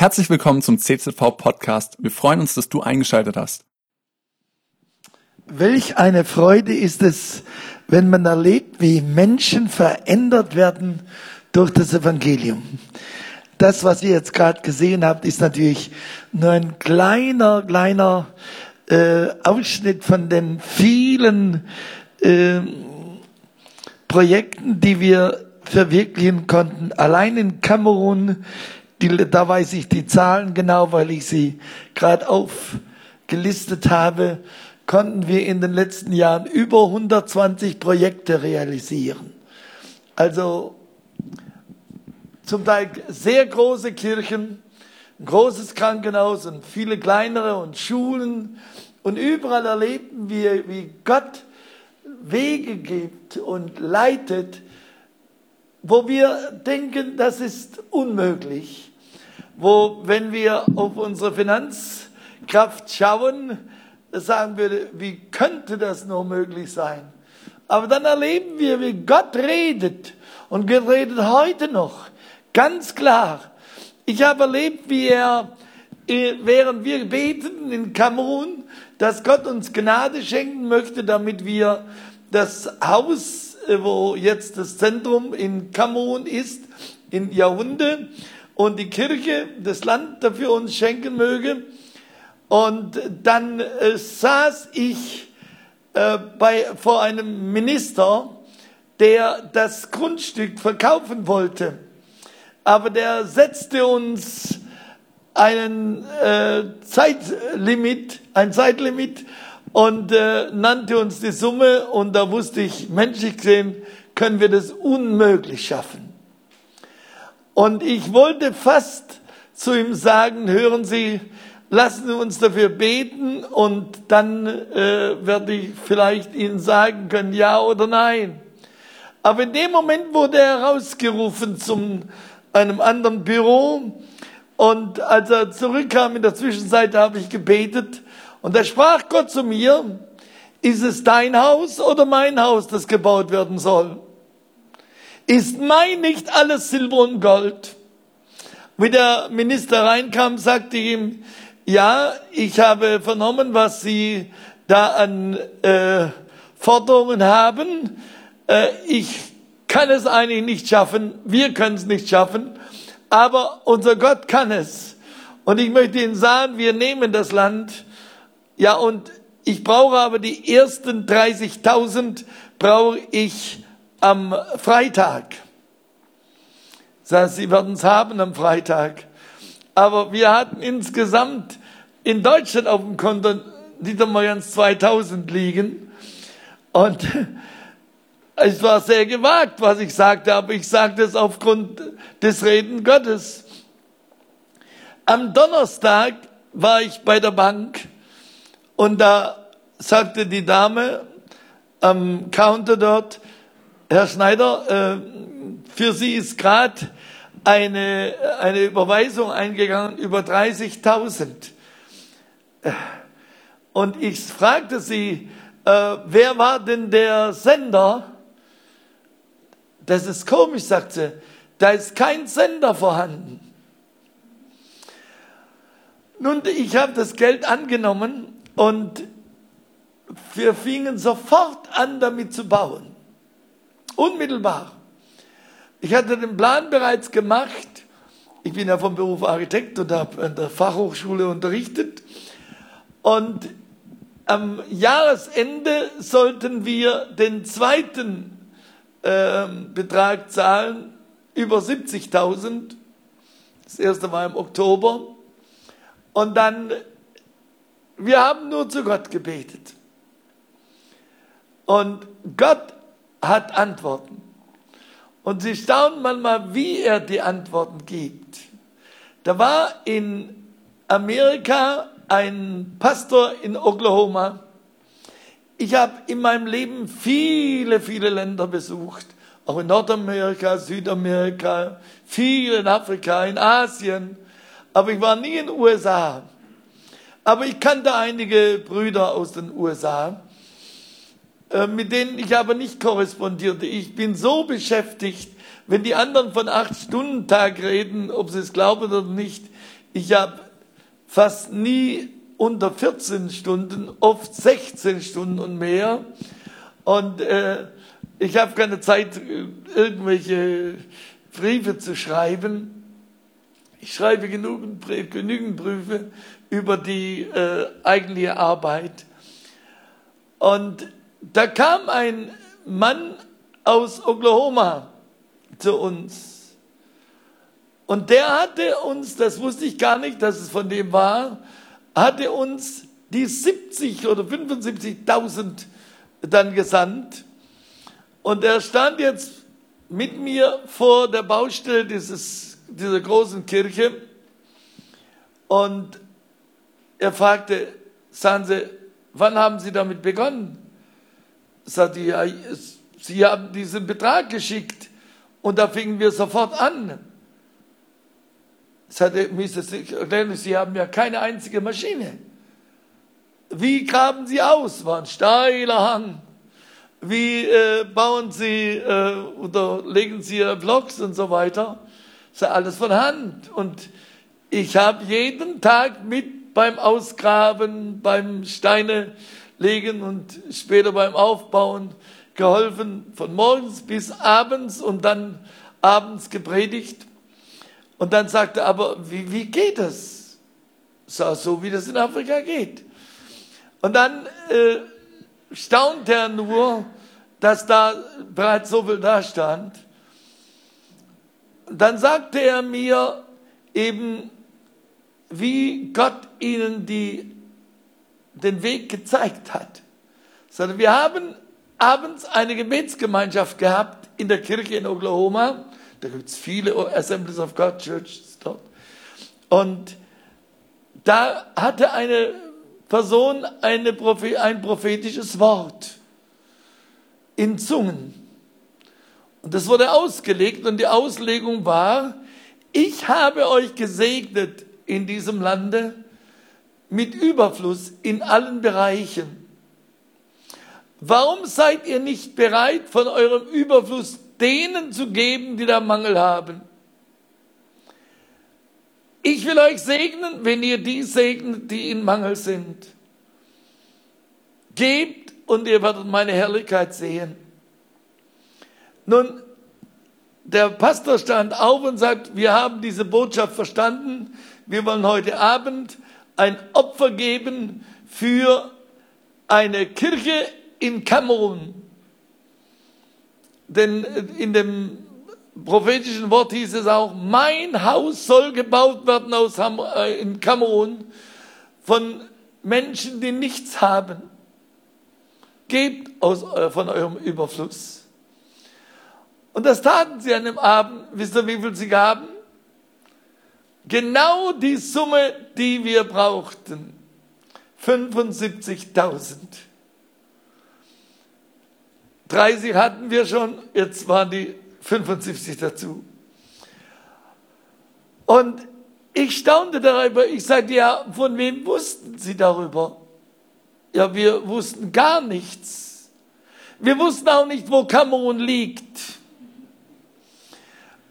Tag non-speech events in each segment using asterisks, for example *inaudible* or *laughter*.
Herzlich willkommen zum CZV Podcast. Wir freuen uns, dass du eingeschaltet hast. Welch eine Freude ist es, wenn man erlebt, wie Menschen verändert werden durch das Evangelium. Das, was ihr jetzt gerade gesehen habt, ist natürlich nur ein kleiner, kleiner äh, Ausschnitt von den vielen äh, Projekten, die wir verwirklichen konnten. Allein in Kamerun, die, da weiß ich die Zahlen genau, weil ich sie gerade aufgelistet habe, konnten wir in den letzten Jahren über 120 Projekte realisieren. Also zum Teil sehr große Kirchen, ein großes Krankenhaus und viele kleinere und Schulen. Und überall erleben wir, wie Gott Wege gibt und leitet, wo wir denken, das ist unmöglich. Wo, wenn wir auf unsere Finanzkraft schauen, sagen wir, wie könnte das nur möglich sein? Aber dann erleben wir, wie Gott redet. Und Gott redet heute noch. Ganz klar. Ich habe erlebt, wie er, äh, während wir beten in Kamerun, dass Gott uns Gnade schenken möchte, damit wir das Haus, äh, wo jetzt das Zentrum in Kamerun ist, in Jahrhunde, und die Kirche, das Land dafür uns schenken möge. Und dann äh, saß ich äh, bei, vor einem Minister, der das Grundstück verkaufen wollte. Aber der setzte uns einen äh, Zeitlimit, ein Zeitlimit und äh, nannte uns die Summe und da wusste ich, menschlich gesehen, können wir das unmöglich schaffen. Und ich wollte fast zu ihm sagen, hören Sie, lassen Sie uns dafür beten und dann äh, werde ich vielleicht Ihnen sagen können, ja oder nein. Aber in dem Moment wurde er rausgerufen zum einem anderen Büro und als er zurückkam in der Zwischenzeit habe ich gebetet und da sprach Gott zu mir, ist es dein Haus oder mein Haus, das gebaut werden soll? Ist mein nicht alles Silber und Gold? Wie der Minister reinkam, sagte ihm, ja, ich habe vernommen, was Sie da an äh, Forderungen haben. Äh, ich kann es eigentlich nicht schaffen, wir können es nicht schaffen, aber unser Gott kann es. Und ich möchte Ihnen sagen, wir nehmen das Land, ja, und ich brauche aber die ersten 30.000 brauche ich am Freitag. Das heißt, Sie werden es haben am Freitag. Aber wir hatten insgesamt in Deutschland auf dem Konto ganz 2000 liegen. Und *laughs* es war sehr gewagt, was ich sagte, aber ich sagte es aufgrund des Reden Gottes. Am Donnerstag war ich bei der Bank und da sagte die Dame am Counter dort, Herr Schneider, äh, für Sie ist gerade eine, eine Überweisung eingegangen über 30.000. Und ich fragte sie, äh, wer war denn der Sender? Das ist komisch, sagt sie. Da ist kein Sender vorhanden. Nun, ich habe das Geld angenommen und wir fingen sofort an, damit zu bauen. Unmittelbar. Ich hatte den Plan bereits gemacht. Ich bin ja vom Beruf Architekt und habe an der Fachhochschule unterrichtet. Und am Jahresende sollten wir den zweiten äh, Betrag zahlen, über 70.000. Das erste war im Oktober. Und dann, wir haben nur zu Gott gebetet. Und Gott hat Antworten. Und sie staunen manchmal, wie er die Antworten gibt. Da war in Amerika ein Pastor in Oklahoma. Ich habe in meinem Leben viele, viele Länder besucht, auch in Nordamerika, Südamerika, viel in Afrika, in Asien, aber ich war nie in den USA. Aber ich kannte einige Brüder aus den USA mit denen ich aber nicht korrespondierte. Ich bin so beschäftigt, wenn die anderen von acht Stunden Tag reden, ob sie es glauben oder nicht. Ich habe fast nie unter 14 Stunden, oft 16 Stunden und mehr. Und äh, ich habe keine Zeit, irgendwelche Briefe zu schreiben. Ich schreibe genügend, genügend Briefe über die äh, eigentliche Arbeit. Und da kam ein Mann aus Oklahoma zu uns. Und der hatte uns, das wusste ich gar nicht, dass es von dem war, hatte uns die 70 oder 75.000 dann gesandt. Und er stand jetzt mit mir vor der Baustelle dieses, dieser großen Kirche und er fragte, sagen Sie, wann haben Sie damit begonnen? Sie haben diesen Betrag geschickt und da fingen wir sofort an. Sie haben ja keine einzige Maschine. Wie graben Sie aus? War ein steiler Hang. Wie äh, bauen Sie äh, oder legen Sie Blocks und so weiter? Das ist alles von Hand. Und ich habe jeden Tag mit beim Ausgraben, beim Steine legen und später beim Aufbauen geholfen, von morgens bis abends und dann abends gepredigt. Und dann sagte er, aber wie, wie geht das? So, so wie das in Afrika geht. Und dann äh, staunt er nur, dass da bereits so viel da stand. Dann sagte er mir eben, wie Gott ihnen die, den Weg gezeigt hat. Sondern wir haben abends eine Gebetsgemeinschaft gehabt in der Kirche in Oklahoma. Da gibt es viele Assemblies of God Churches dort. Und da hatte eine Person eine, ein prophetisches Wort in Zungen. Und das wurde ausgelegt und die Auslegung war, ich habe euch gesegnet in diesem Lande mit Überfluss in allen Bereichen. Warum seid ihr nicht bereit, von eurem Überfluss denen zu geben, die da Mangel haben? Ich will euch segnen, wenn ihr die segnet, die in Mangel sind. Gebt und ihr werdet meine Herrlichkeit sehen. Nun, der Pastor stand auf und sagt, wir haben diese Botschaft verstanden. Wir wollen heute Abend ein Opfer geben für eine Kirche in Kamerun. Denn in dem prophetischen Wort hieß es auch, mein Haus soll gebaut werden aus Ham äh, in Kamerun von Menschen, die nichts haben. Gebt aus, äh, von eurem Überfluss. Und das taten sie an dem Abend. Wisst ihr, wie viel sie gaben? Genau die Summe, die wir brauchten. 75.000. 30 hatten wir schon, jetzt waren die 75 dazu. Und ich staunte darüber, ich sagte, ja, von wem wussten Sie darüber? Ja, wir wussten gar nichts. Wir wussten auch nicht, wo Kamerun liegt.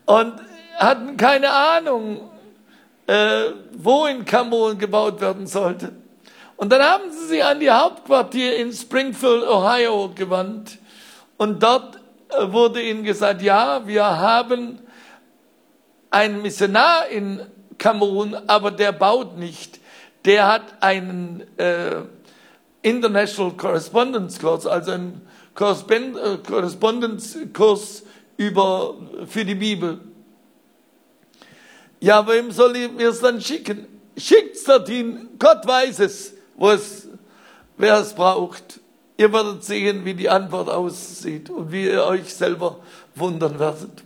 Und hatten keine Ahnung, äh, wo in Kamerun gebaut werden sollte. Und dann haben sie sich an die Hauptquartier in Springfield, Ohio gewandt. Und dort äh, wurde ihnen gesagt, ja, wir haben einen Missionar in Kamerun, aber der baut nicht. Der hat einen äh, International Correspondence Kurs, also einen äh, Correspondence Kurs über, für die Bibel. Ja, wem soll mir es dann schicken? Schickt's dorthin, Gott weiß es, wo es, wer es braucht. Ihr werdet sehen, wie die Antwort aussieht und wie ihr euch selber wundern werdet.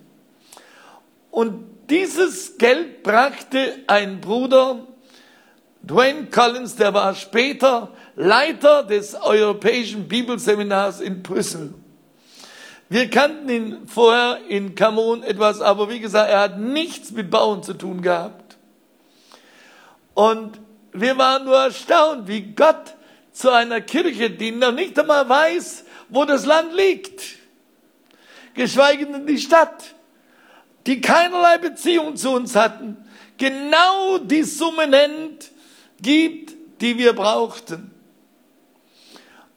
Und dieses Geld brachte ein Bruder, Dwayne Collins, der war später Leiter des Europäischen Bibelseminars in Brüssel. Wir kannten ihn vorher in Kamerun etwas, aber wie gesagt, er hat nichts mit Bauen zu tun gehabt. Und wir waren nur erstaunt, wie Gott zu einer Kirche, die noch nicht einmal weiß, wo das Land liegt, geschweige denn die Stadt, die keinerlei Beziehung zu uns hatten, genau die Summe nennt, gibt, die wir brauchten.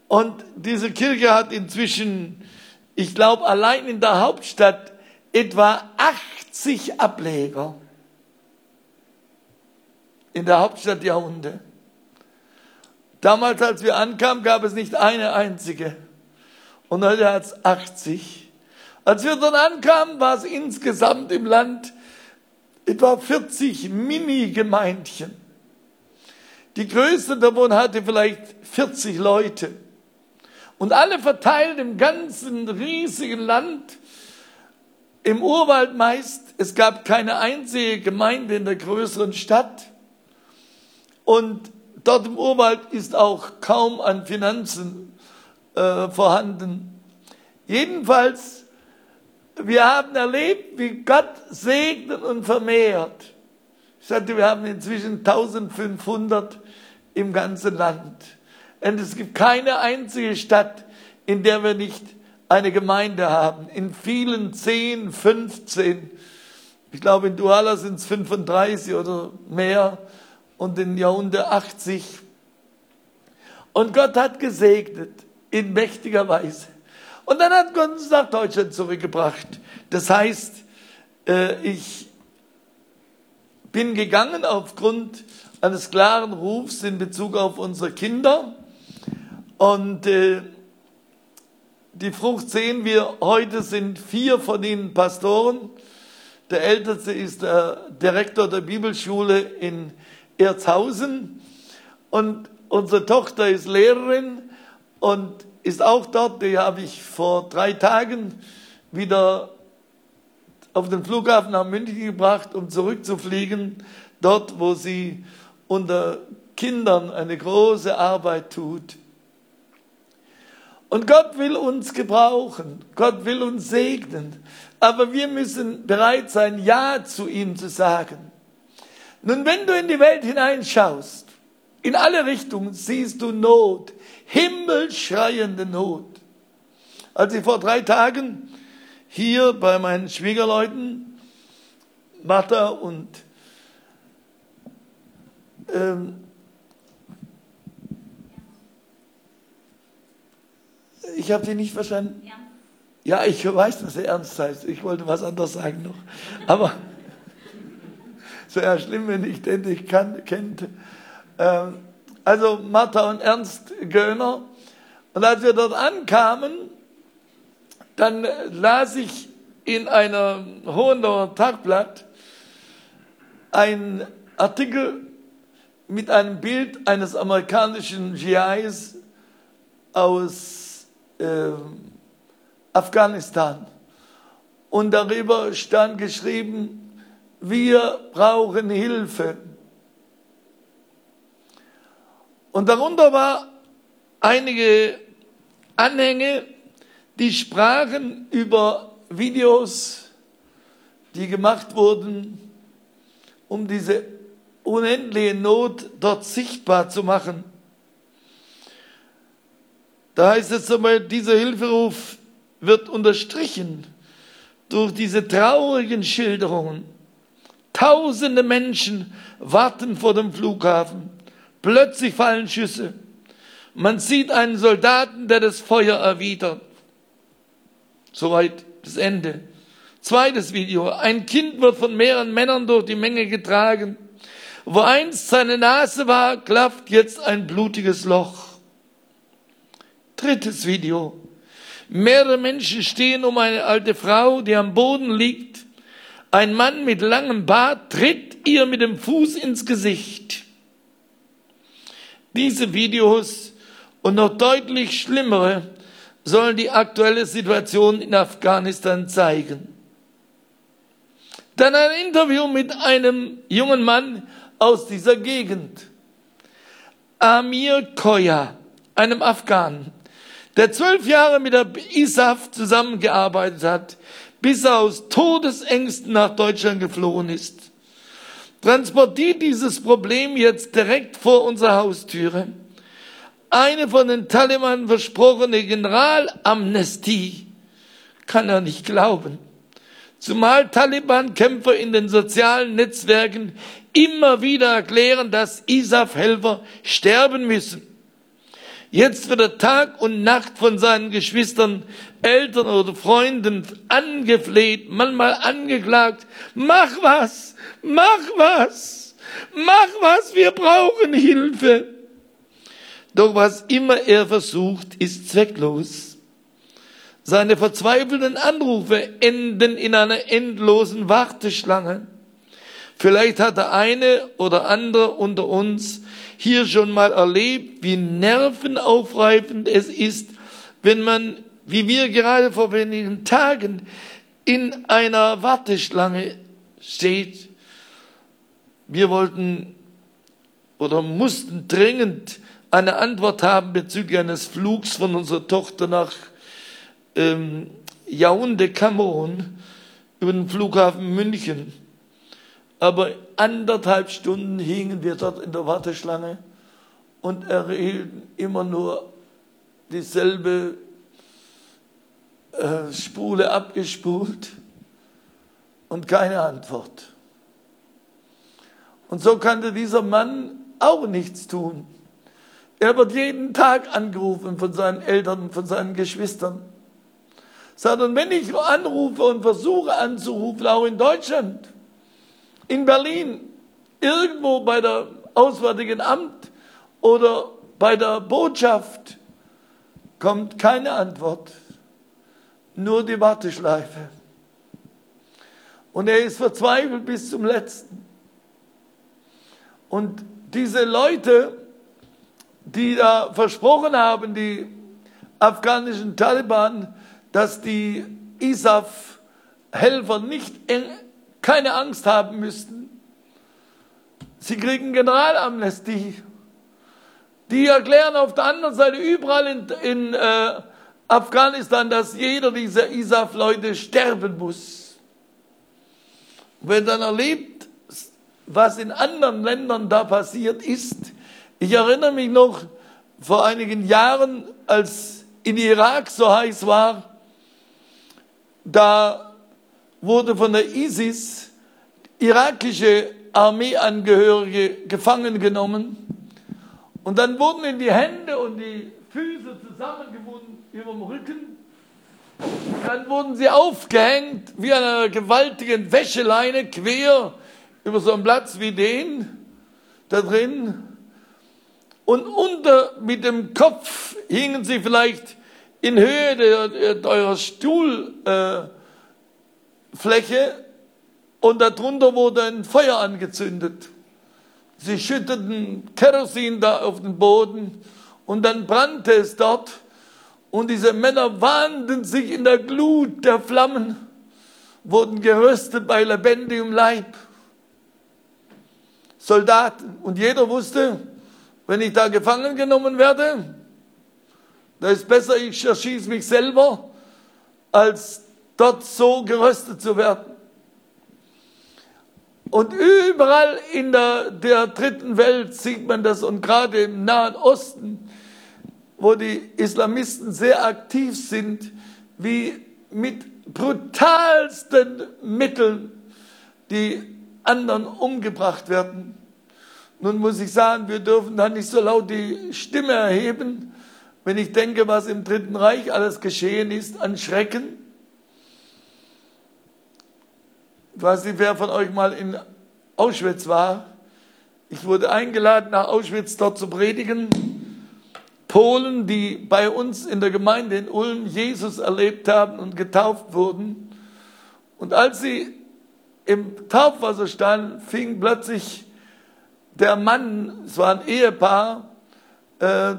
Und diese Kirche hat inzwischen, ich glaube, allein in der Hauptstadt etwa 80 Ableger. In der Hauptstadt Jahrhundert. Damals, als wir ankamen, gab es nicht eine einzige. Und heute hat es 80. Als wir dort ankamen, war es insgesamt im Land etwa 40 Mini-Gemeindchen. Die größte davon hatte vielleicht 40 Leute. Und alle verteilt im ganzen riesigen Land, im Urwald meist. Es gab keine einzige Gemeinde in der größeren Stadt. Und Dort im Urwald ist auch kaum an Finanzen äh, vorhanden. Jedenfalls, wir haben erlebt, wie Gott segnet und vermehrt. Ich sagte, wir haben inzwischen 1500 im ganzen Land. Und es gibt keine einzige Stadt, in der wir nicht eine Gemeinde haben. In vielen 10, 15, ich glaube in Duala sind es 35 oder mehr und in Jahrhundert 80. Und Gott hat gesegnet in mächtiger Weise. Und dann hat Gott uns nach Deutschland zurückgebracht. Das heißt, äh, ich bin gegangen aufgrund eines klaren Rufs in Bezug auf unsere Kinder. Und äh, die Frucht sehen wir, heute sind vier von ihnen Pastoren. Der älteste ist der Direktor der Bibelschule in Erzhausen und unsere Tochter ist Lehrerin und ist auch dort. Die habe ich vor drei Tagen wieder auf den Flughafen nach München gebracht, um zurückzufliegen, dort, wo sie unter Kindern eine große Arbeit tut. Und Gott will uns gebrauchen, Gott will uns segnen, aber wir müssen bereit sein, Ja zu ihm zu sagen. Nun, wenn du in die Welt hineinschaust, in alle Richtungen siehst du Not, himmelschreiende Not. Als ich vor drei Tagen hier bei meinen Schwiegerleuten, Martha und ähm, ich habe sie nicht verstanden. Ja. ja, ich weiß, dass er ernst heißt. Ich wollte was anderes sagen noch. Aber *laughs* es wäre schlimm, wenn ich den nicht kan kennt. Ähm, also Martha und Ernst Göhner. Und als wir dort ankamen, dann las ich in einem Hohendauer Tagblatt einen Artikel mit einem Bild eines amerikanischen GIs aus äh, Afghanistan. Und darüber stand geschrieben, wir brauchen Hilfe. Und darunter war einige Anhänge, die sprachen über Videos, die gemacht wurden, um diese unendliche Not dort sichtbar zu machen. Da heißt es einmal, dieser Hilferuf wird unterstrichen durch diese traurigen Schilderungen. Tausende Menschen warten vor dem Flughafen. Plötzlich fallen Schüsse. Man sieht einen Soldaten, der das Feuer erwidert. Soweit das Ende. Zweites Video. Ein Kind wird von mehreren Männern durch die Menge getragen. Wo einst seine Nase war, klafft jetzt ein blutiges Loch. Drittes Video. Mehrere Menschen stehen um eine alte Frau, die am Boden liegt. Ein Mann mit langem Bart tritt ihr mit dem Fuß ins Gesicht. Diese Videos und noch deutlich schlimmere sollen die aktuelle Situation in Afghanistan zeigen. Dann ein Interview mit einem jungen Mann aus dieser Gegend. Amir Koya, einem Afghanen, der zwölf Jahre mit der ISAF zusammengearbeitet hat, bis er aus Todesängsten nach Deutschland geflohen ist. Transportiert dieses Problem jetzt direkt vor unserer Haustüre. Eine von den Taliban versprochene Generalamnestie kann er nicht glauben. zumal Taliban-Kämpfer in den sozialen Netzwerken immer wieder erklären, dass ISAF-Helfer sterben müssen. Jetzt wird er Tag und Nacht von seinen Geschwistern, Eltern oder Freunden angefleht, manchmal angeklagt. Mach was, mach was, mach was, wir brauchen Hilfe. Doch was immer er versucht, ist zwecklos. Seine verzweifelten Anrufe enden in einer endlosen Warteschlange. Vielleicht hat der eine oder andere unter uns hier schon mal erlebt, wie nervenaufreibend es ist, wenn man, wie wir gerade vor wenigen Tagen, in einer Warteschlange steht. Wir wollten oder mussten dringend eine Antwort haben bezüglich eines Flugs von unserer Tochter nach ähm, Yaoundé, Kamerun, über den Flughafen München. Aber anderthalb Stunden hingen wir dort in der Warteschlange und erhielten immer nur dieselbe äh, Spule abgespult und keine Antwort. Und so kannte dieser Mann auch nichts tun. Er wird jeden Tag angerufen von seinen Eltern, von seinen Geschwistern. Sondern wenn ich anrufe und versuche anzurufen, auch in Deutschland, in Berlin, irgendwo bei der Auswärtigen Amt oder bei der Botschaft kommt keine Antwort, nur die Warteschleife. Und er ist verzweifelt bis zum letzten. Und diese Leute, die da versprochen haben, die afghanischen Taliban, dass die ISAF-Helfer nicht keine Angst haben müssten. Sie kriegen Generalamnestie. Die erklären auf der anderen Seite überall in, in äh, Afghanistan, dass jeder dieser ISAF-Leute sterben muss. Wenn dann erlebt, was in anderen Ländern da passiert ist, ich erinnere mich noch vor einigen Jahren, als in Irak so heiß war, da wurde von der ISIS irakische Armeeangehörige gefangen genommen und dann wurden in die Hände und die Füße zusammengebunden über dem Rücken. Dann wurden sie aufgehängt wie an einer gewaltigen Wäscheleine quer über so einen Platz wie den da drin. Und unter mit dem Kopf hingen sie vielleicht in Höhe der, der eurer Stuhlfläche äh, und darunter wurde ein Feuer angezündet. Sie schütteten Kerosin da auf den Boden und dann brannte es dort und diese Männer wandten sich in der Glut der Flammen, wurden geröstet bei lebendigem Leib. Soldaten und jeder wusste, wenn ich da gefangen genommen werde, da ist besser, ich erschieße mich selber, als dort so geröstet zu werden. Und überall in der, der dritten Welt sieht man das und gerade im Nahen Osten, wo die Islamisten sehr aktiv sind, wie mit brutalsten Mitteln die anderen umgebracht werden. Nun muss ich sagen, wir dürfen da nicht so laut die Stimme erheben, wenn ich denke, was im Dritten Reich alles geschehen ist an Schrecken. Ich weiß nicht, wer von euch mal in Auschwitz war. Ich wurde eingeladen, nach Auschwitz dort zu predigen. Polen, die bei uns in der Gemeinde in Ulm Jesus erlebt haben und getauft wurden. Und als sie im Taufwasser standen, fing plötzlich der Mann, es war ein Ehepaar, äh,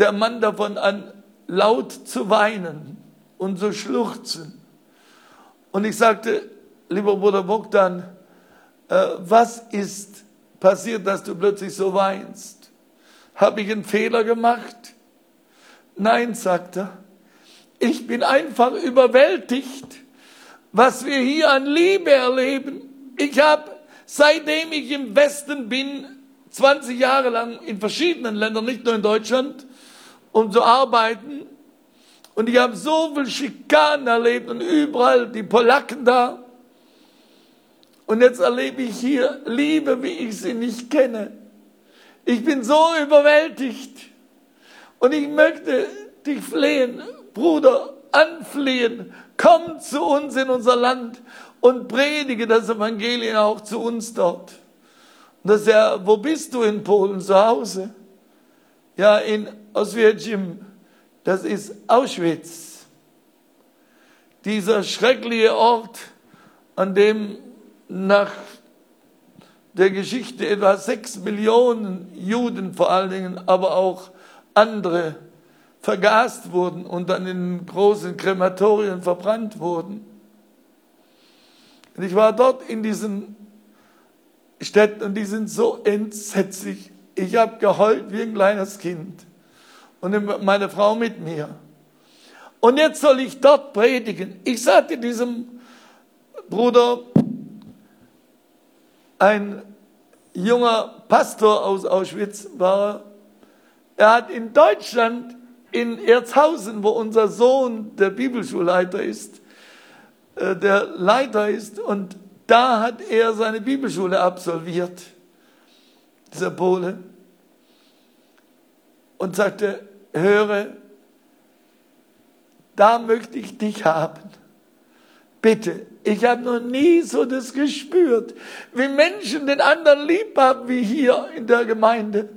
der Mann davon an, laut zu weinen und zu schluchzen. Und ich sagte, lieber Bruder Bogdan, äh, was ist passiert, dass du plötzlich so weinst? Habe ich einen Fehler gemacht? Nein, sagt er. Ich bin einfach überwältigt, was wir hier an Liebe erleben. Ich habe, seitdem ich im Westen bin, 20 Jahre lang in verschiedenen Ländern, nicht nur in Deutschland, um zu arbeiten. Und ich habe so viel Schikanen erlebt und überall die Polacken da, Und jetzt erlebe ich hier Liebe, wie ich sie nicht kenne. Ich bin so überwältigt. Und ich möchte dich flehen, Bruder, anflehen. Komm zu uns in unser Land und predige das Evangelium auch zu uns dort. Und das ist ja, wo bist du in Polen? Zu Hause? Ja, in Oswiecim. Das ist Auschwitz. Dieser schreckliche Ort, an dem nach der Geschichte etwa sechs Millionen Juden vor allen Dingen, aber auch andere vergast wurden und dann in großen Krematorien verbrannt wurden. Und ich war dort in diesen Städten und die sind so entsetzlich. Ich habe geheult wie ein kleines Kind und meine Frau mit mir. Und jetzt soll ich dort predigen. Ich sagte diesem Bruder, ein junger Pastor aus Auschwitz war, er hat in Deutschland, in Erzhausen, wo unser Sohn der Bibelschulleiter ist, äh, der Leiter ist, und da hat er seine Bibelschule absolviert, dieser Pole, und sagte, höre, da möchte ich dich haben. Bitte, ich habe noch nie so das gespürt, wie Menschen den anderen lieb haben, wie hier in der Gemeinde.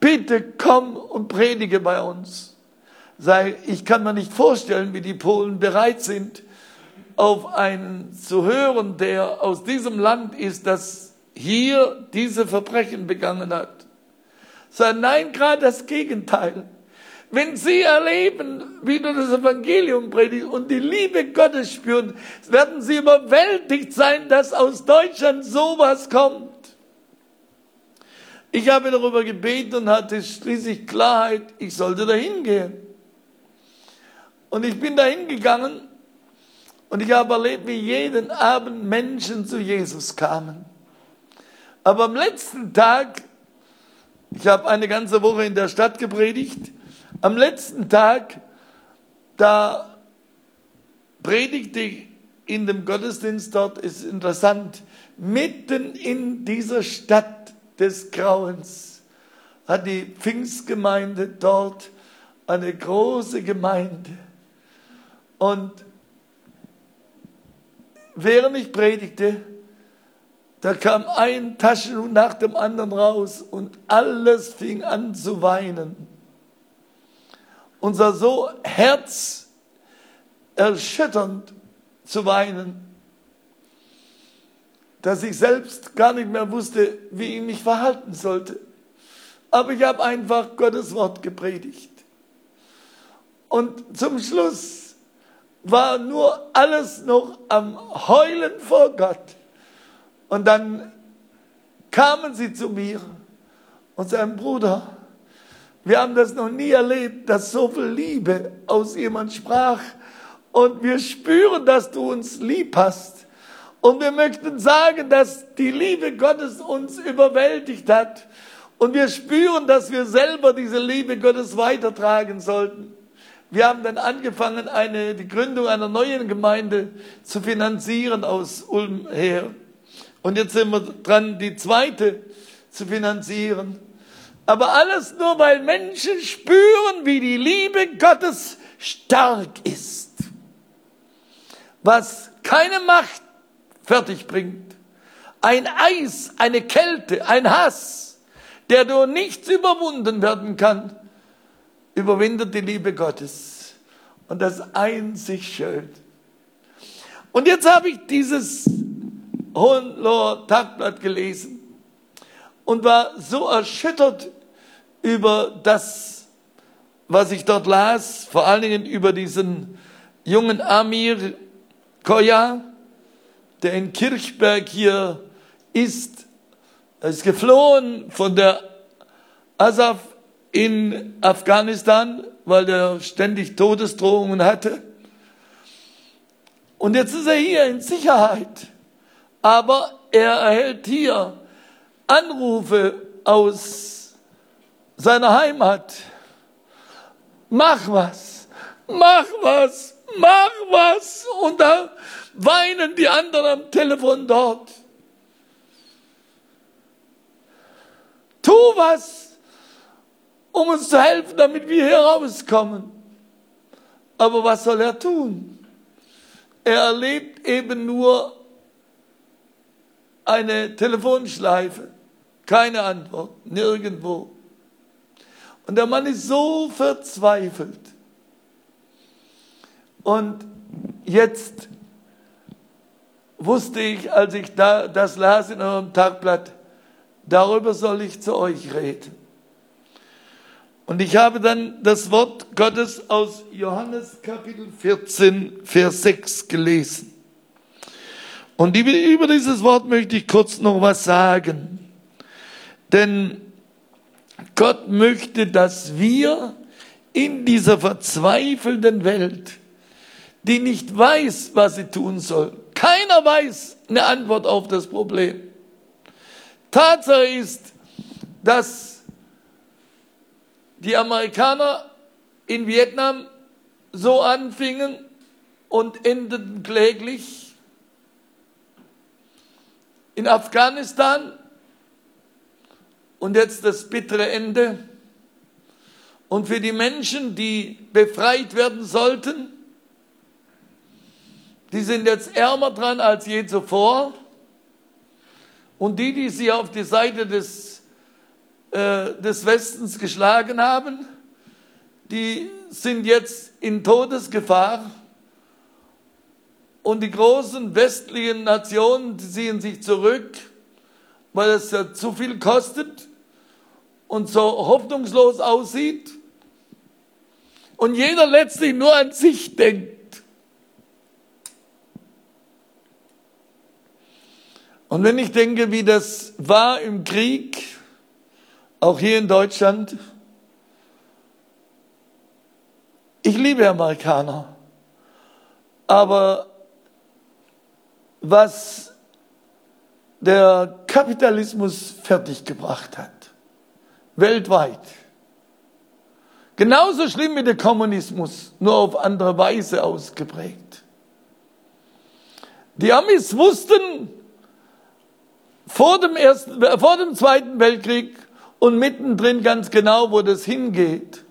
Bitte komm und predige bei uns. Sei, ich kann mir nicht vorstellen, wie die Polen bereit sind, auf einen zu hören, der aus diesem Land ist, das hier diese Verbrechen begangen hat. Sei nein, gerade das Gegenteil. Wenn Sie erleben, wie du das Evangelium predigst und die Liebe Gottes spüren, werden Sie überwältigt sein, dass aus Deutschland sowas kommt. Ich habe darüber gebeten und hatte schließlich Klarheit, ich sollte dahin gehen. Und ich bin dahin gegangen und ich habe erlebt, wie jeden Abend Menschen zu Jesus kamen. Aber am letzten Tag, ich habe eine ganze Woche in der Stadt gepredigt, am letzten Tag, da predigte ich in dem Gottesdienst dort, ist interessant, mitten in dieser Stadt des Grauens hat die Pfingstgemeinde dort eine große Gemeinde. Und während ich predigte, da kam ein Taschentuch nach dem anderen raus und alles fing an zu weinen unser so herzerschütternd zu weinen, dass ich selbst gar nicht mehr wusste, wie ich mich verhalten sollte. Aber ich habe einfach Gottes Wort gepredigt. Und zum Schluss war nur alles noch am Heulen vor Gott. Und dann kamen sie zu mir und sagten, Bruder, wir haben das noch nie erlebt, dass so viel Liebe aus jemand sprach. Und wir spüren, dass du uns lieb hast. Und wir möchten sagen, dass die Liebe Gottes uns überwältigt hat. Und wir spüren, dass wir selber diese Liebe Gottes weitertragen sollten. Wir haben dann angefangen, eine, die Gründung einer neuen Gemeinde zu finanzieren aus Ulm her. Und jetzt sind wir dran, die zweite zu finanzieren. Aber alles nur, weil Menschen spüren, wie die Liebe Gottes stark ist. Was keine Macht fertig bringt. Ein Eis, eine Kälte, ein Hass, der durch nichts überwunden werden kann, überwindet die Liebe Gottes. Und das einzig schön. Und jetzt habe ich dieses Hohenloher Tagblatt gelesen und war so erschüttert über das, was ich dort las, vor allen Dingen über diesen jungen Amir Koya, der in Kirchberg hier ist. Er ist geflohen von der Asaf in Afghanistan, weil er ständig Todesdrohungen hatte. Und jetzt ist er hier in Sicherheit. Aber er erhält hier Anrufe aus seiner Heimat. Mach was, mach was, mach was. Und da weinen die anderen am Telefon dort. Tu was, um uns zu helfen, damit wir hier rauskommen. Aber was soll er tun? Er erlebt eben nur eine Telefonschleife, keine Antwort, nirgendwo. Und der Mann ist so verzweifelt. Und jetzt wusste ich, als ich da, das las in eurem Tagblatt, darüber soll ich zu euch reden. Und ich habe dann das Wort Gottes aus Johannes Kapitel 14, Vers 6 gelesen. Und über dieses Wort möchte ich kurz noch was sagen. Denn Gott möchte, dass wir in dieser verzweifelnden Welt, die nicht weiß, was sie tun soll, keiner weiß eine Antwort auf das Problem. Tatsache ist, dass die Amerikaner in Vietnam so anfingen und endeten kläglich. In Afghanistan und jetzt das bittere Ende. Und für die Menschen, die befreit werden sollten, die sind jetzt ärmer dran als je zuvor. Und die, die sie auf die Seite des, äh, des Westens geschlagen haben, die sind jetzt in Todesgefahr. Und die großen westlichen Nationen ziehen sich zurück, weil es ja zu viel kostet und so hoffnungslos aussieht und jeder letztlich nur an sich denkt. Und wenn ich denke, wie das war im Krieg, auch hier in Deutschland, ich liebe Amerikaner, aber was der Kapitalismus fertiggebracht hat, weltweit. Genauso schlimm wie der Kommunismus, nur auf andere Weise ausgeprägt. Die Amis wussten vor dem, ersten, vor dem Zweiten Weltkrieg und mittendrin ganz genau, wo das hingeht.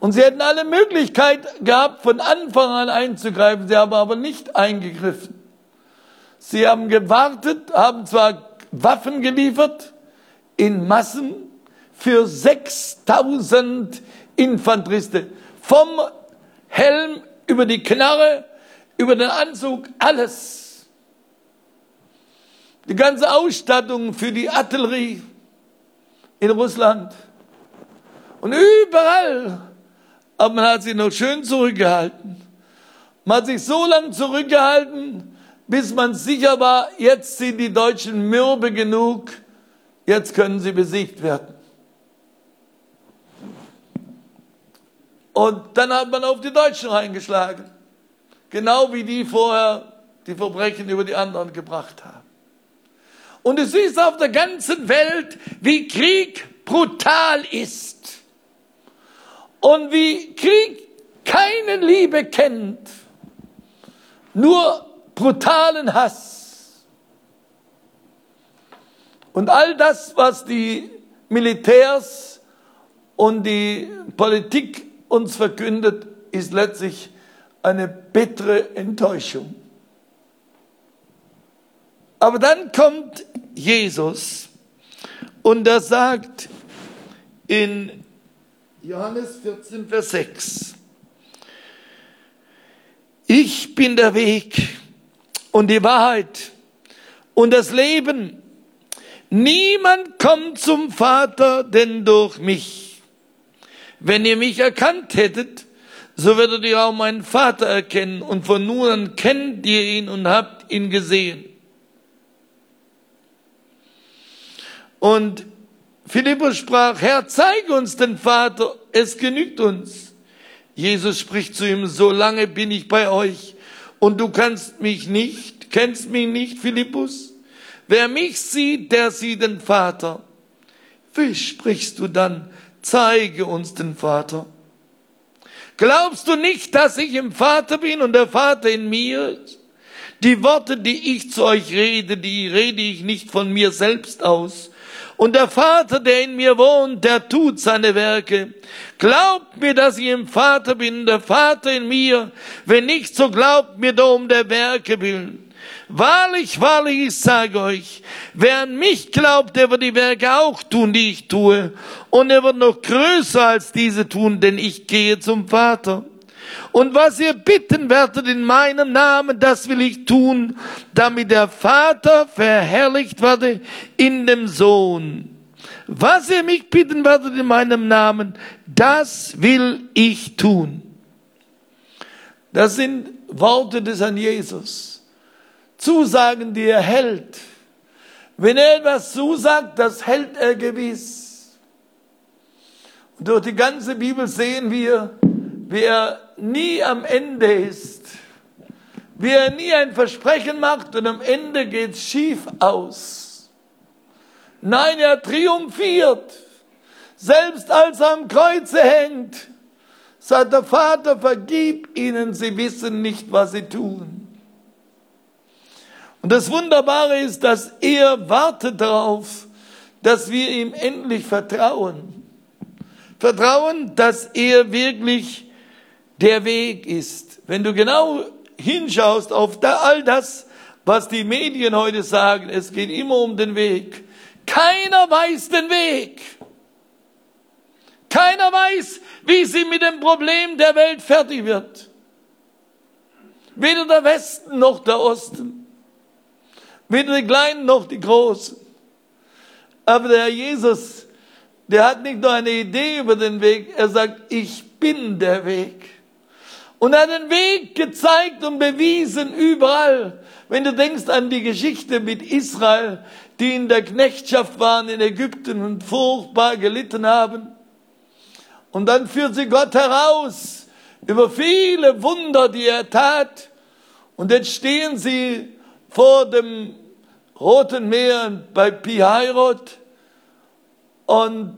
Und sie hätten alle Möglichkeit gehabt, von Anfang an einzugreifen. Sie haben aber nicht eingegriffen. Sie haben gewartet, haben zwar Waffen geliefert in Massen, für 6000 Infanteristen. Vom Helm über die Knarre, über den Anzug, alles. Die ganze Ausstattung für die Artillerie in Russland. Und überall. Aber man hat sich noch schön zurückgehalten. Man hat sich so lange zurückgehalten, bis man sicher war, jetzt sind die Deutschen mürbe genug, jetzt können sie besiegt werden. Und dann hat man auf die Deutschen reingeschlagen. Genau wie die vorher die Verbrechen über die anderen gebracht haben. Und du siehst auf der ganzen Welt, wie Krieg brutal ist. Und wie Krieg keine Liebe kennt. Nur brutalen Hass. Und all das, was die Militärs und die Politik uns verkündet, ist letztlich eine bittere Enttäuschung. Aber dann kommt Jesus und er sagt in Johannes 14, Vers 6, ich bin der Weg und die Wahrheit und das Leben. Niemand kommt zum Vater denn durch mich. Wenn ihr mich erkannt hättet, so würdet ihr auch meinen Vater erkennen und von nun an kennt ihr ihn und habt ihn gesehen. Und Philippus sprach, Herr, zeige uns den Vater, es genügt uns. Jesus spricht zu ihm, so lange bin ich bei euch und du kannst mich nicht, kennst mich nicht, Philippus? Wer mich sieht, der sieht den Vater. Wie sprichst du dann, zeige uns den Vater. Glaubst du nicht, dass ich im Vater bin und der Vater in mir? Die Worte, die ich zu euch rede, die rede ich nicht von mir selbst aus. Und der Vater, der in mir wohnt, der tut seine Werke. Glaubt mir, dass ich im Vater bin, der Vater in mir. Wenn nicht, so glaubt mir doch um der Werke willen. Wahrlich, wahrlich, ich sage euch, wer an mich glaubt, der wird die Werke auch tun, die ich tue. Und er wird noch größer als diese tun, denn ich gehe zum Vater. Und was ihr bitten werdet in meinem Namen, das will ich tun, damit der Vater verherrlicht werde in dem Sohn. Was ihr mich bitten werdet in meinem Namen, das will ich tun. Das sind Worte des Herrn Jesus. Zusagen, die er hält. Wenn er etwas zusagt, das hält er gewiss. Und durch die ganze Bibel sehen wir, wie er nie am Ende ist, wie er nie ein Versprechen macht und am Ende geht es schief aus. Nein, er triumphiert. Selbst als er am Kreuze hängt, sagt der Vater, vergib ihnen, sie wissen nicht, was sie tun. Und das Wunderbare ist, dass er wartet darauf, dass wir ihm endlich vertrauen. Vertrauen, dass er wirklich der Weg ist. Wenn du genau hinschaust auf all das, was die Medien heute sagen, es geht immer um den Weg. Keiner weiß den Weg. Keiner weiß, wie sie mit dem Problem der Welt fertig wird. Weder der Westen noch der Osten. Weder die Kleinen noch die Großen. Aber der Herr Jesus, der hat nicht nur eine Idee über den Weg, er sagt, ich bin der Weg. Und er hat den Weg gezeigt und bewiesen überall. Wenn du denkst an die Geschichte mit Israel, die in der Knechtschaft waren in Ägypten und furchtbar gelitten haben. Und dann führt sie Gott heraus über viele Wunder, die er tat. Und jetzt stehen sie vor dem Roten Meer bei Pihairot und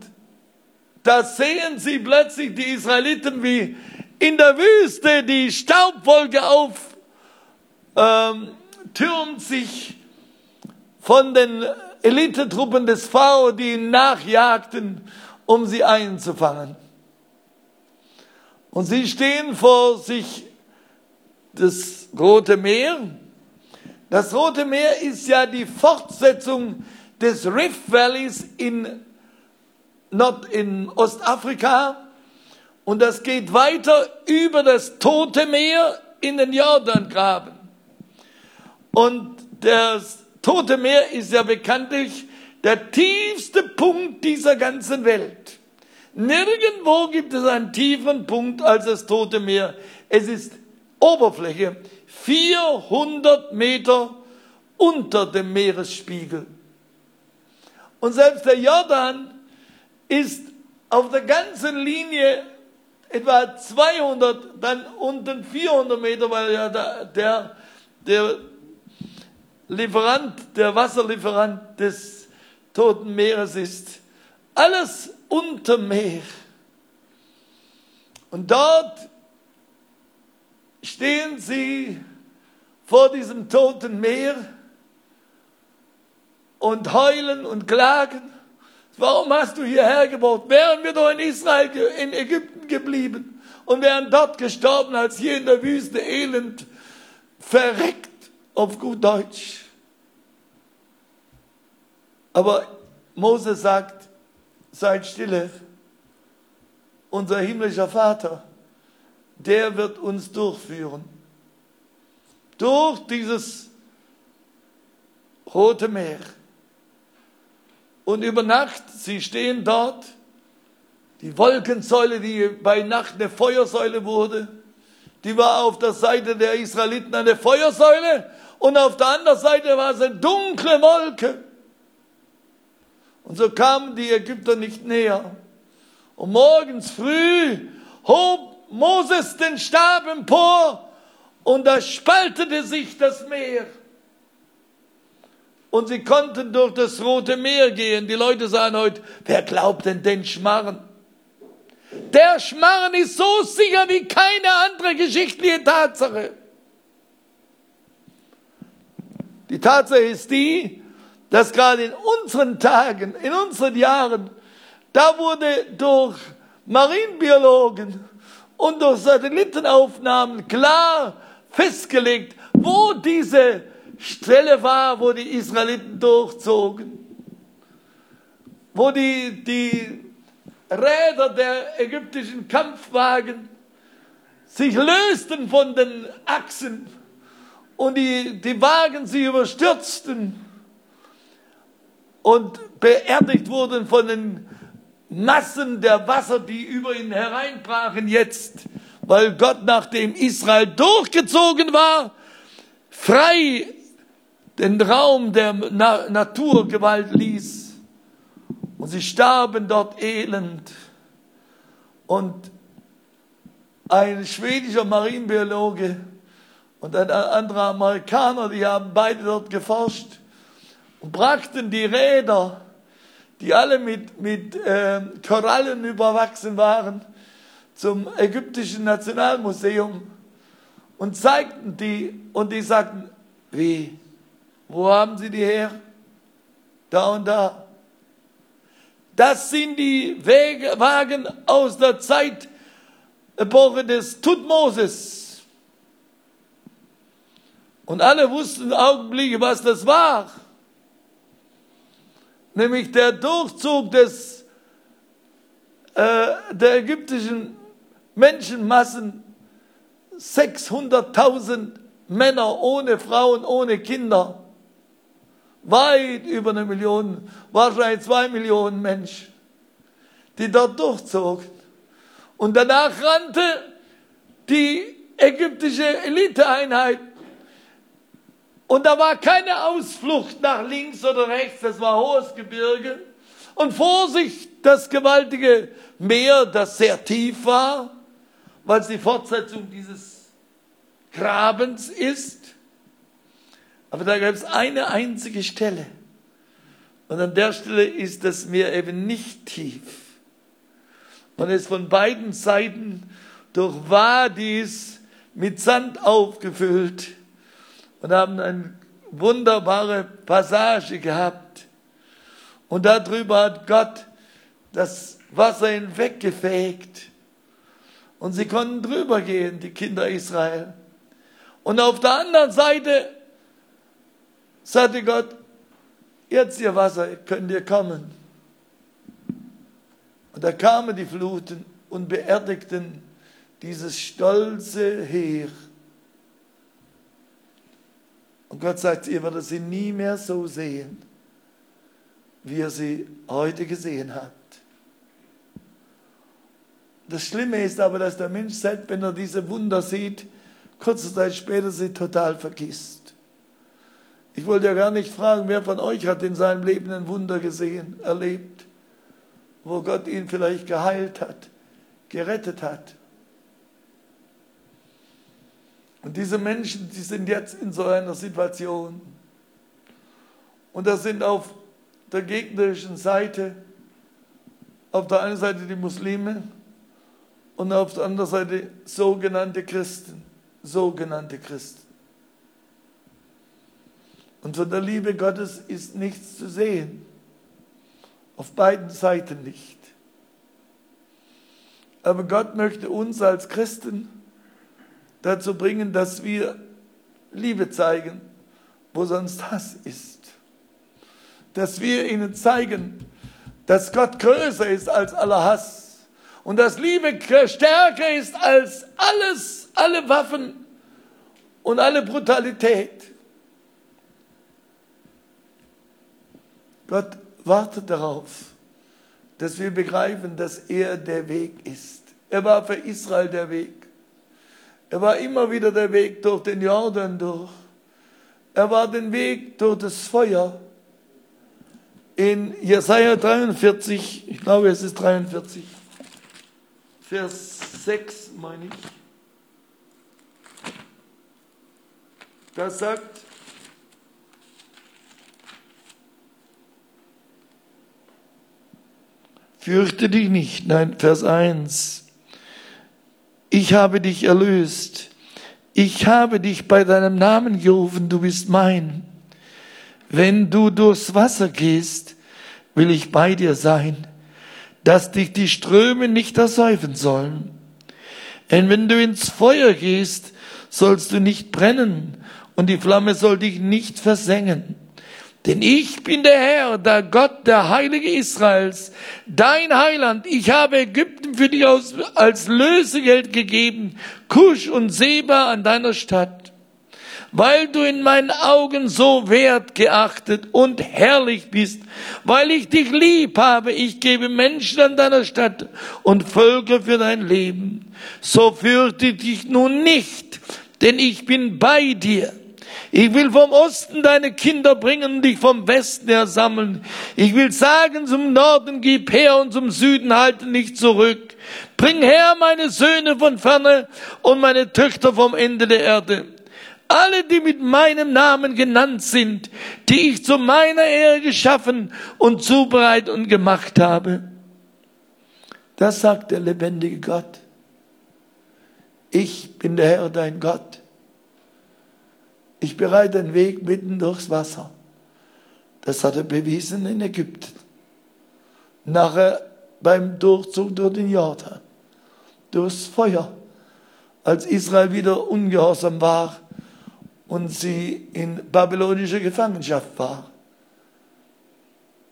da sehen sie plötzlich die Israeliten, wie in der Wüste die Staubwolke auf ähm, türmt sich von den Elitetruppen des Pharao, die ihn nachjagten, um sie einzufangen. Und sie stehen vor sich das Rote Meer das Rote Meer ist ja die Fortsetzung des Rift Valleys in, Nord in Ostafrika und das geht weiter über das Tote Meer in den Jordangraben. Und das Tote Meer ist ja bekanntlich der tiefste Punkt dieser ganzen Welt. Nirgendwo gibt es einen tiefen Punkt als das Tote Meer. Es ist Oberfläche. 400 Meter unter dem Meeresspiegel. Und selbst der Jordan ist auf der ganzen Linie etwa 200, dann unten 400 Meter, weil ja der, der, der Lieferant, der Wasserlieferant des Toten Meeres ist. Alles unter Meer. Und dort stehen sie vor diesem toten Meer und heulen und klagen. Warum hast du hierher gebaut? Wären wir doch in Israel, in Ägypten geblieben und wären dort gestorben, als hier in der Wüste elend verreckt, auf gut Deutsch. Aber Mose sagt, seid stille, unser himmlischer Vater, der wird uns durchführen durch dieses Rote Meer. Und über Nacht, sie stehen dort, die Wolkensäule, die bei Nacht eine Feuersäule wurde, die war auf der Seite der Israeliten eine Feuersäule und auf der anderen Seite war es eine dunkle Wolke. Und so kamen die Ägypter nicht näher. Und morgens früh hob Moses den Stab empor und da spaltete sich das Meer. Und sie konnten durch das Rote Meer gehen. Die Leute sagen heute, wer glaubt denn den Schmarren? Der Schmarrn ist so sicher wie keine andere geschichtliche Tatsache. Die Tatsache ist die, dass gerade in unseren Tagen, in unseren Jahren, da wurde durch Marienbiologen und durch Satellitenaufnahmen klar festgelegt, wo diese Stelle war, wo die Israeliten durchzogen, wo die, die Räder der ägyptischen Kampfwagen sich lösten von den Achsen und die, die Wagen sie überstürzten und beerdigt wurden von den Massen der Wasser, die über ihn hereinbrachen jetzt, weil Gott, nachdem Israel durchgezogen war, frei den Raum der Na Naturgewalt ließ. Und sie starben dort elend. Und ein schwedischer Marinebiologe und ein anderer Amerikaner, die haben beide dort geforscht und brachten die Räder, die alle mit, mit äh, Korallen überwachsen waren, zum ägyptischen Nationalmuseum und zeigten die und die sagten, wie, wo haben sie die her? Da und da. Das sind die Wege, Wagen aus der Zeitepoche des Tutmoses. Und alle wussten Augenblicke, was das war nämlich der Durchzug des, äh, der ägyptischen Menschenmassen, 600.000 Männer ohne Frauen, ohne Kinder, weit über eine Million, wahrscheinlich zwei Millionen Menschen, die dort durchzogen. Und danach rannte die ägyptische Eliteeinheit und da war keine Ausflucht nach links oder rechts, das war hohes Gebirge. Und vor sich das gewaltige Meer, das sehr tief war, weil es die Fortsetzung dieses Grabens ist. Aber da gab es eine einzige Stelle. Und an der Stelle ist das Meer eben nicht tief. Man ist von beiden Seiten durch Wadis mit Sand aufgefüllt und haben eine wunderbare Passage gehabt. Und darüber hat Gott das Wasser hinweggefegt. Und sie konnten drüber gehen, die Kinder Israel. Und auf der anderen Seite sagte Gott, jetzt ihr Wasser, könnt ihr kommen. Und da kamen die Fluten und beerdigten dieses stolze Heer. Und Gott sagt, ihr werdet sie nie mehr so sehen, wie ihr sie heute gesehen habt. Das Schlimme ist aber, dass der Mensch selbst, wenn er diese Wunder sieht, kurze Zeit später sie total vergisst. Ich wollte ja gar nicht fragen, wer von euch hat in seinem Leben ein Wunder gesehen, erlebt, wo Gott ihn vielleicht geheilt hat, gerettet hat. Und diese Menschen, die sind jetzt in so einer Situation. Und das sind auf der gegnerischen Seite, auf der einen Seite die Muslime und auf der anderen Seite sogenannte Christen, sogenannte Christen. Und von der Liebe Gottes ist nichts zu sehen. Auf beiden Seiten nicht. Aber Gott möchte uns als Christen dazu bringen, dass wir Liebe zeigen, wo sonst Hass ist. Dass wir ihnen zeigen, dass Gott größer ist als aller Hass und dass Liebe stärker ist als alles, alle Waffen und alle Brutalität. Gott wartet darauf, dass wir begreifen, dass er der Weg ist. Er war für Israel der Weg. Er war immer wieder der Weg durch den Jordan durch. Er war den Weg durch das Feuer. In Jesaja 43, ich glaube es ist 43, Vers 6 meine ich. Da sagt, Fürchte dich nicht. Nein, Vers 1. Ich habe dich erlöst. Ich habe dich bei deinem Namen gerufen, du bist mein. Wenn du durchs Wasser gehst, will ich bei dir sein, dass dich die Ströme nicht ersäufen sollen. Denn wenn du ins Feuer gehst, sollst du nicht brennen und die Flamme soll dich nicht versengen. Denn ich bin der Herr, der Gott, der Heilige Israels, dein Heiland. Ich habe Ägypten für dich als Lösegeld gegeben, Kusch und Seba an deiner Stadt. Weil du in meinen Augen so wertgeachtet und herrlich bist, weil ich dich lieb habe, ich gebe Menschen an deiner Stadt und Völker für dein Leben. So fürchte dich nun nicht, denn ich bin bei dir ich will vom Osten deine Kinder bringen und dich vom Westen her sammeln. Ich will sagen zum Norden, gib her und zum Süden halte nicht zurück. Bring her meine Söhne von ferne und meine Töchter vom Ende der Erde. Alle, die mit meinem Namen genannt sind, die ich zu meiner Ehre geschaffen und zubereitet und gemacht habe. Das sagt der lebendige Gott. Ich bin der Herr, dein Gott ich bereite den Weg mitten durchs Wasser. Das hat er bewiesen in Ägypten. Nachher beim Durchzug durch den Jordan, durchs Feuer, als Israel wieder ungehorsam war und sie in babylonischer Gefangenschaft war.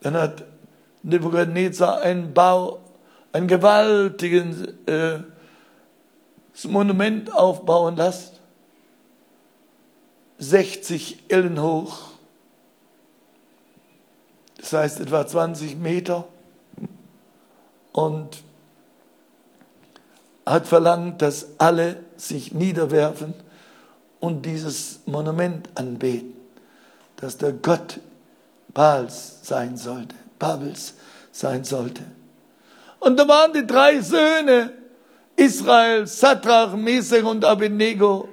Dann hat Nebuchadnezzar einen Bau, ein gewaltiges äh, Monument aufbauen lassen. 60 Ellen hoch, das heißt etwa 20 Meter, und hat verlangt, dass alle sich niederwerfen und dieses Monument anbeten, dass der Gott Baals sein sollte, Babels sein sollte. Und da waren die drei Söhne Israel, Satrach, Mesech und Abednego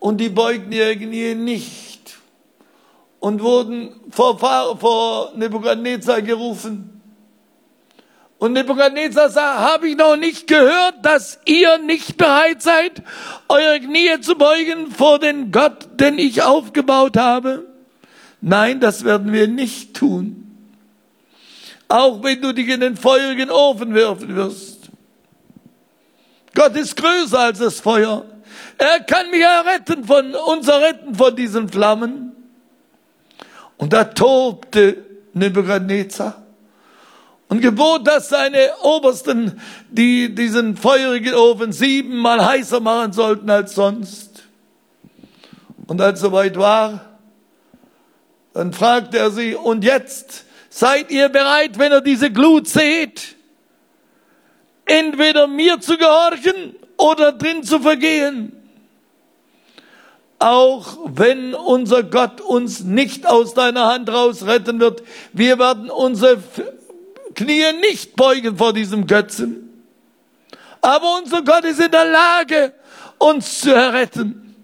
und die beugten ihre Knie nicht und wurden vor, vor Nebuchadnezzar gerufen. Und Nebuchadnezzar sagt, habe ich noch nicht gehört, dass ihr nicht bereit seid, eure Knie zu beugen vor den Gott, den ich aufgebaut habe? Nein, das werden wir nicht tun. Auch wenn du dich in den feurigen Ofen werfen wirst. Gott ist größer als das Feuer. Er kann mich erretten von, uns erretten von diesen Flammen. Und da tobte Nebuchadnezzar und gebot, dass seine Obersten, die diesen feurigen Ofen siebenmal heißer machen sollten als sonst. Und als soweit war, dann fragte er sie, und jetzt seid ihr bereit, wenn ihr diese Glut seht, entweder mir zu gehorchen oder drin zu vergehen auch wenn unser Gott uns nicht aus deiner Hand rausretten wird, wir werden unsere Knie nicht beugen vor diesem Götzen. Aber unser Gott ist in der Lage, uns zu erretten.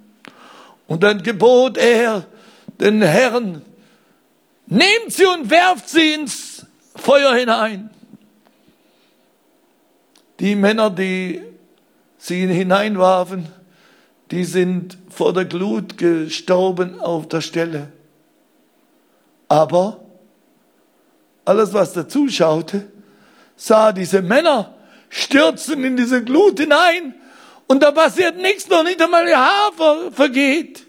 Und dann gebot er den Herrn, nehmt sie und werft sie ins Feuer hinein. Die Männer, die sie hineinwarfen, die sind vor der Glut gestorben auf der Stelle. Aber alles, was da zuschaute, sah diese Männer stürzen in diese Glut hinein und da passiert nichts, noch nicht einmal ihr Haar vergeht.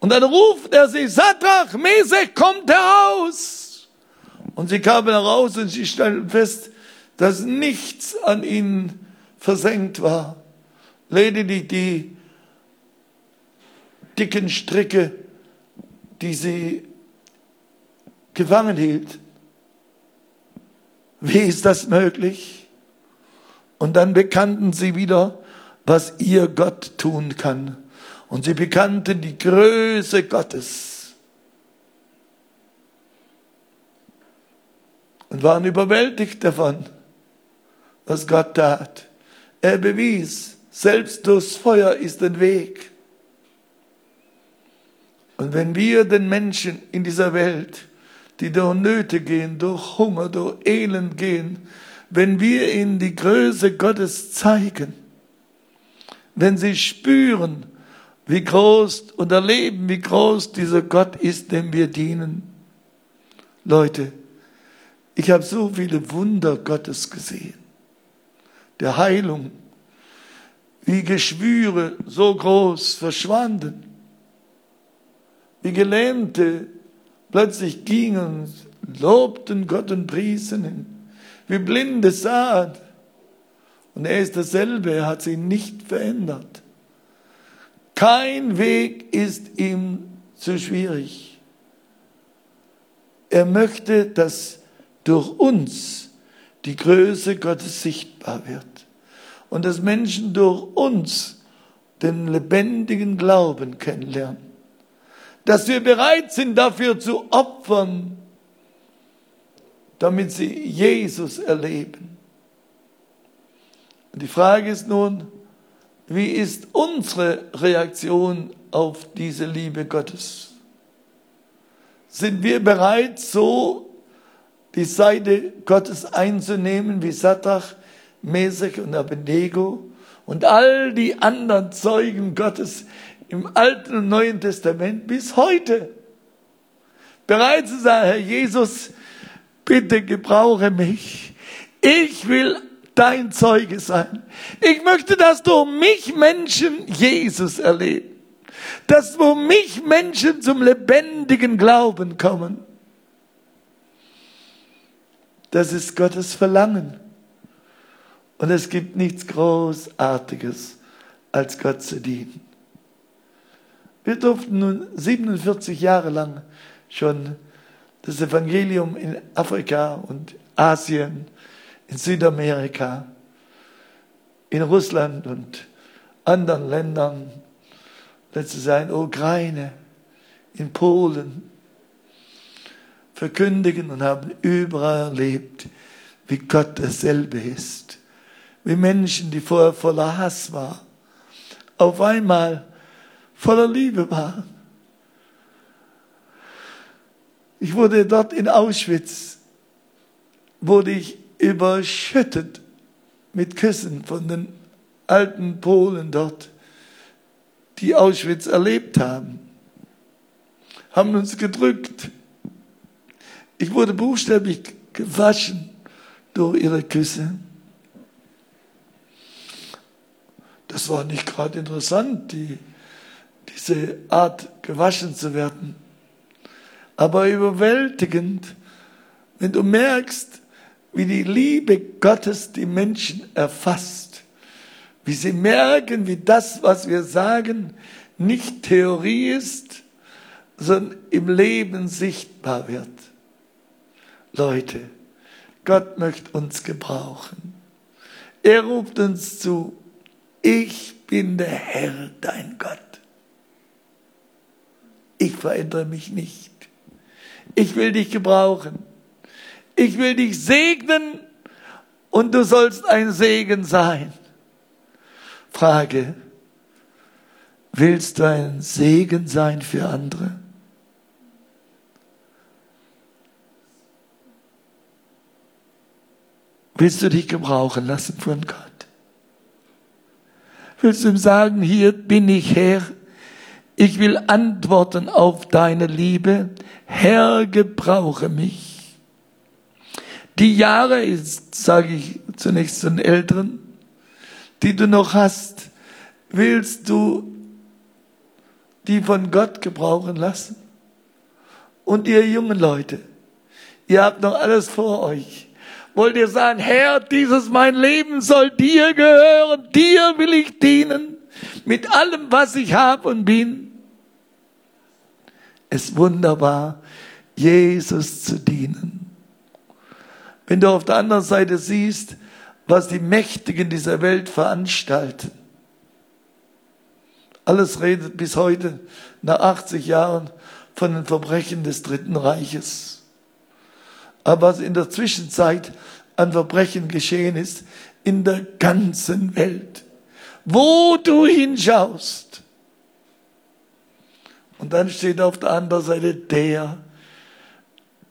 Und dann ruft er sie, Sadrach, Mesech, kommt heraus. Und sie kamen heraus und sie stellten fest, dass nichts an ihnen versenkt war. Lediglich die dicken Stricke, die sie gefangen hielt. Wie ist das möglich? Und dann bekannten sie wieder, was ihr Gott tun kann. Und sie bekannten die Größe Gottes. Und waren überwältigt davon, was Gott tat. Er bewies, selbst durchs Feuer ist ein Weg. Und wenn wir den Menschen in dieser Welt die durch Nöte gehen, durch Hunger, durch Elend gehen, wenn wir ihnen die Größe Gottes zeigen, wenn sie spüren, wie groß und erleben, wie groß dieser Gott ist, dem wir dienen. Leute, ich habe so viele Wunder Gottes gesehen, der Heilung, wie Geschwüre so groß verschwanden, wie Gelähmte plötzlich gingen, lobten Gott und priesen ihn, wie Blinde sahen. Und er ist dasselbe, er hat sich nicht verändert. Kein Weg ist ihm zu schwierig. Er möchte, dass durch uns die Größe Gottes sichtbar wird und dass Menschen durch uns den lebendigen Glauben kennenlernen. Dass wir bereit sind, dafür zu opfern, damit sie Jesus erleben. Und die Frage ist nun, wie ist unsere Reaktion auf diese Liebe Gottes? Sind wir bereit, so die Seite Gottes einzunehmen wie Sadrach, Mesech und Abednego und all die anderen Zeugen Gottes im Alten und Neuen Testament bis heute? Bereit zu sagen, Herr Jesus, bitte gebrauche mich. Ich will dein Zeuge sein. Ich möchte, dass durch mich Menschen Jesus erleben. Dass durch mich Menschen zum lebendigen Glauben kommen. Das ist Gottes Verlangen. Und es gibt nichts Großartiges, als Gott zu dienen. Wir durften nun 47 Jahre lang schon das Evangelium in Afrika und Asien in Südamerika, in Russland und anderen Ländern, letztes Jahr in Ukraine, in Polen, verkündigen und haben überall erlebt, wie Gott dasselbe ist. Wie Menschen, die vorher voller Hass waren, auf einmal voller Liebe waren. Ich wurde dort in Auschwitz, wurde ich überschüttet mit Küssen von den alten Polen dort, die Auschwitz erlebt haben, haben uns gedrückt. Ich wurde buchstäblich gewaschen durch ihre Küsse. Das war nicht gerade interessant, die, diese Art gewaschen zu werden. Aber überwältigend, wenn du merkst, wie die Liebe Gottes die Menschen erfasst, wie sie merken, wie das, was wir sagen, nicht Theorie ist, sondern im Leben sichtbar wird. Leute, Gott möchte uns gebrauchen. Er ruft uns zu, ich bin der Herr, dein Gott. Ich verändere mich nicht. Ich will dich gebrauchen ich will dich segnen und du sollst ein Segen sein. Frage, willst du ein Segen sein für andere? Willst du dich gebrauchen lassen von Gott? Willst du ihm sagen, hier bin ich Herr, ich will antworten auf deine Liebe, Herr, gebrauche mich. Die Jahre, sage ich zunächst zu den Älteren, die du noch hast, willst du die von Gott gebrauchen lassen? Und ihr jungen Leute, ihr habt noch alles vor euch. Wollt ihr sagen, Herr, dieses mein Leben soll dir gehören, dir will ich dienen, mit allem, was ich habe und bin? Es ist wunderbar, Jesus zu dienen. Wenn du auf der anderen Seite siehst, was die Mächtigen dieser Welt veranstalten. Alles redet bis heute, nach 80 Jahren, von den Verbrechen des Dritten Reiches. Aber was in der Zwischenzeit an Verbrechen geschehen ist, in der ganzen Welt, wo du hinschaust. Und dann steht auf der anderen Seite der,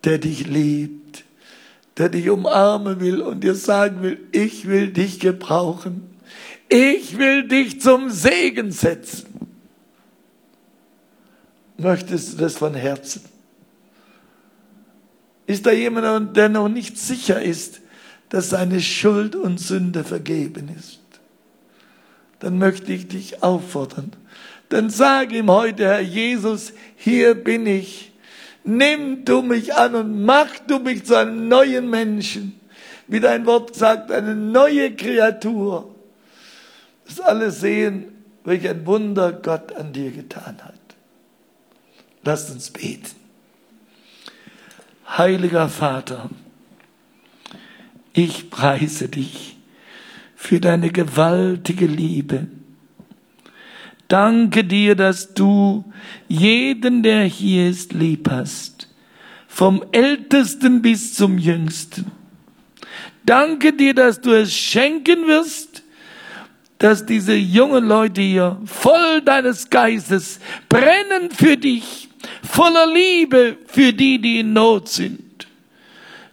der dich liebt, der dich umarmen will und dir sagen will, ich will dich gebrauchen. Ich will dich zum Segen setzen. Möchtest du das von Herzen? Ist da jemand, der noch nicht sicher ist, dass seine Schuld und Sünde vergeben ist? Dann möchte ich dich auffordern. Dann sag ihm heute, Herr Jesus, hier bin ich. Nimm du mich an und mach du mich zu einem neuen Menschen. Wie dein Wort sagt, eine neue Kreatur. Dass alle sehen, welch ein Wunder Gott an dir getan hat. Lasst uns beten. Heiliger Vater, ich preise dich für deine gewaltige Liebe. Danke dir, dass du jeden, der hier ist, lieb hast. Vom Ältesten bis zum Jüngsten. Danke dir, dass du es schenken wirst, dass diese jungen Leute hier voll deines Geistes brennen für dich voller Liebe für die, die in Not sind.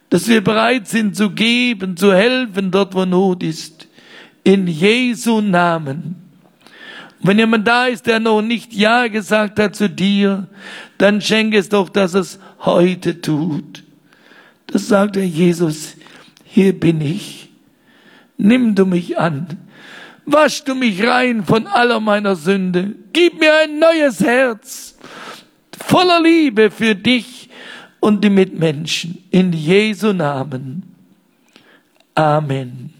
Dass wir bereit sind zu geben, zu helfen dort, wo Not ist. In Jesu Namen. Wenn jemand da ist, der noch nicht Ja gesagt hat zu dir, dann schenke es doch, dass es heute tut. Das sagt der Jesus, hier bin ich. Nimm du mich an. Wasch du mich rein von aller meiner Sünde. Gib mir ein neues Herz voller Liebe für dich und die Mitmenschen. In Jesu Namen. Amen.